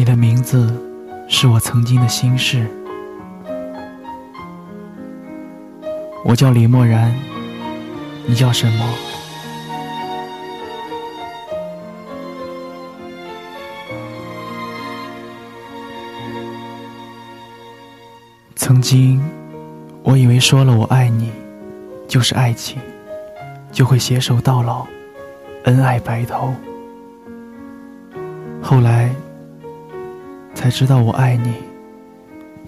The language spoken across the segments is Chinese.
你的名字是我曾经的心事。我叫李默然，你叫什么？曾经，我以为说了我爱你，就是爱情，就会携手到老，恩爱白头。后来才知道，我爱你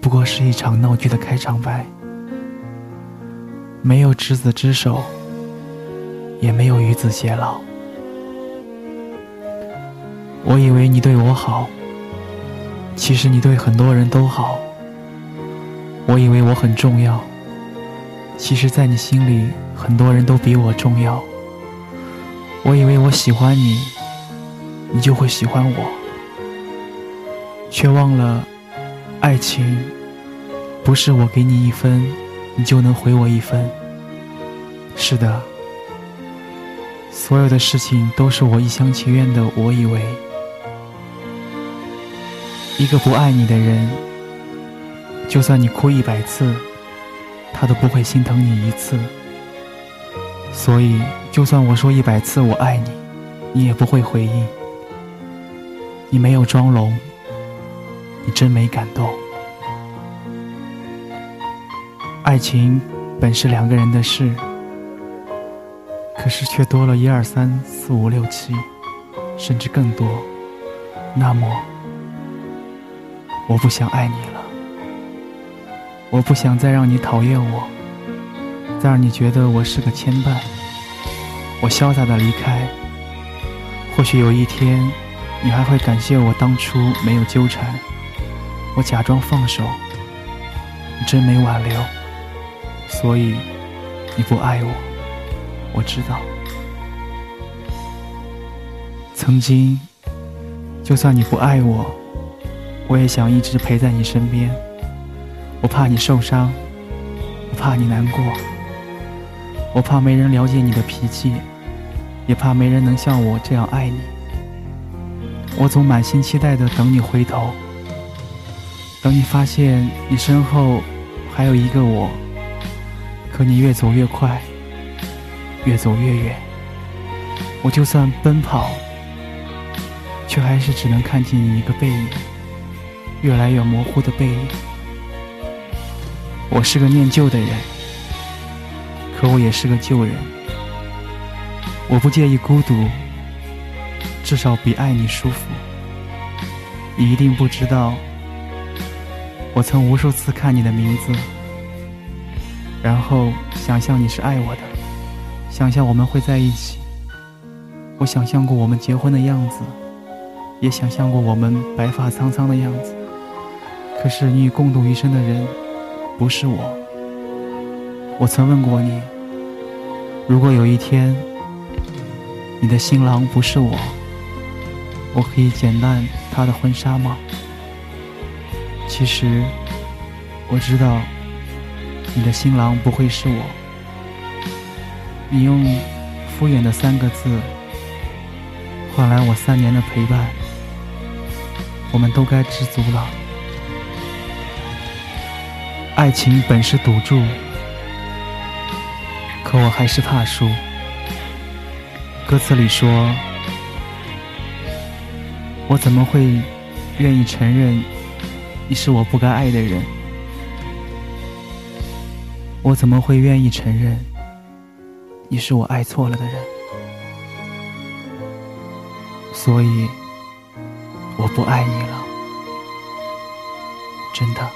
不过是一场闹剧的开场白，没有执子之手，也没有与子偕老。我以为你对我好，其实你对很多人都好。我以为我很重要，其实，在你心里，很多人都比我重要。我以为我喜欢你，你就会喜欢我，却忘了，爱情不是我给你一分，你就能回我一分。是的，所有的事情都是我一厢情愿的。我以为，一个不爱你的人。就算你哭一百次，他都不会心疼你一次。所以，就算我说一百次我爱你，你也不会回应。你没有装聋，你真没感动。爱情本是两个人的事，可是却多了一二三四五六七，甚至更多。那么，我不想爱你了。我不想再让你讨厌我，再让你觉得我是个牵绊。我潇洒的离开，或许有一天，你还会感谢我当初没有纠缠。我假装放手，你真没挽留，所以你不爱我。我知道，曾经，就算你不爱我，我也想一直陪在你身边。我怕你受伤，我怕你难过，我怕没人了解你的脾气，也怕没人能像我这样爱你。我总满心期待的等你回头，等你发现你身后还有一个我，可你越走越快，越走越远。我就算奔跑，却还是只能看见你一个背影，越来越模糊的背影。我是个念旧的人，可我也是个旧人。我不介意孤独，至少比爱你舒服。你一定不知道，我曾无数次看你的名字，然后想象你是爱我的，想象我们会在一起。我想象过我们结婚的样子，也想象过我们白发苍苍的样子。可是你与共度余生的人。不是我，我曾问过你，如果有一天你的新郎不是我，我可以剪烂他的婚纱吗？其实我知道你的新郎不会是我。你用敷衍的三个字换来我三年的陪伴，我们都该知足了。爱情本是赌注，可我还是怕输。歌词里说：“我怎么会愿意承认你是我不该爱的人？我怎么会愿意承认你是我爱错了的人？所以我不爱你了，真的。”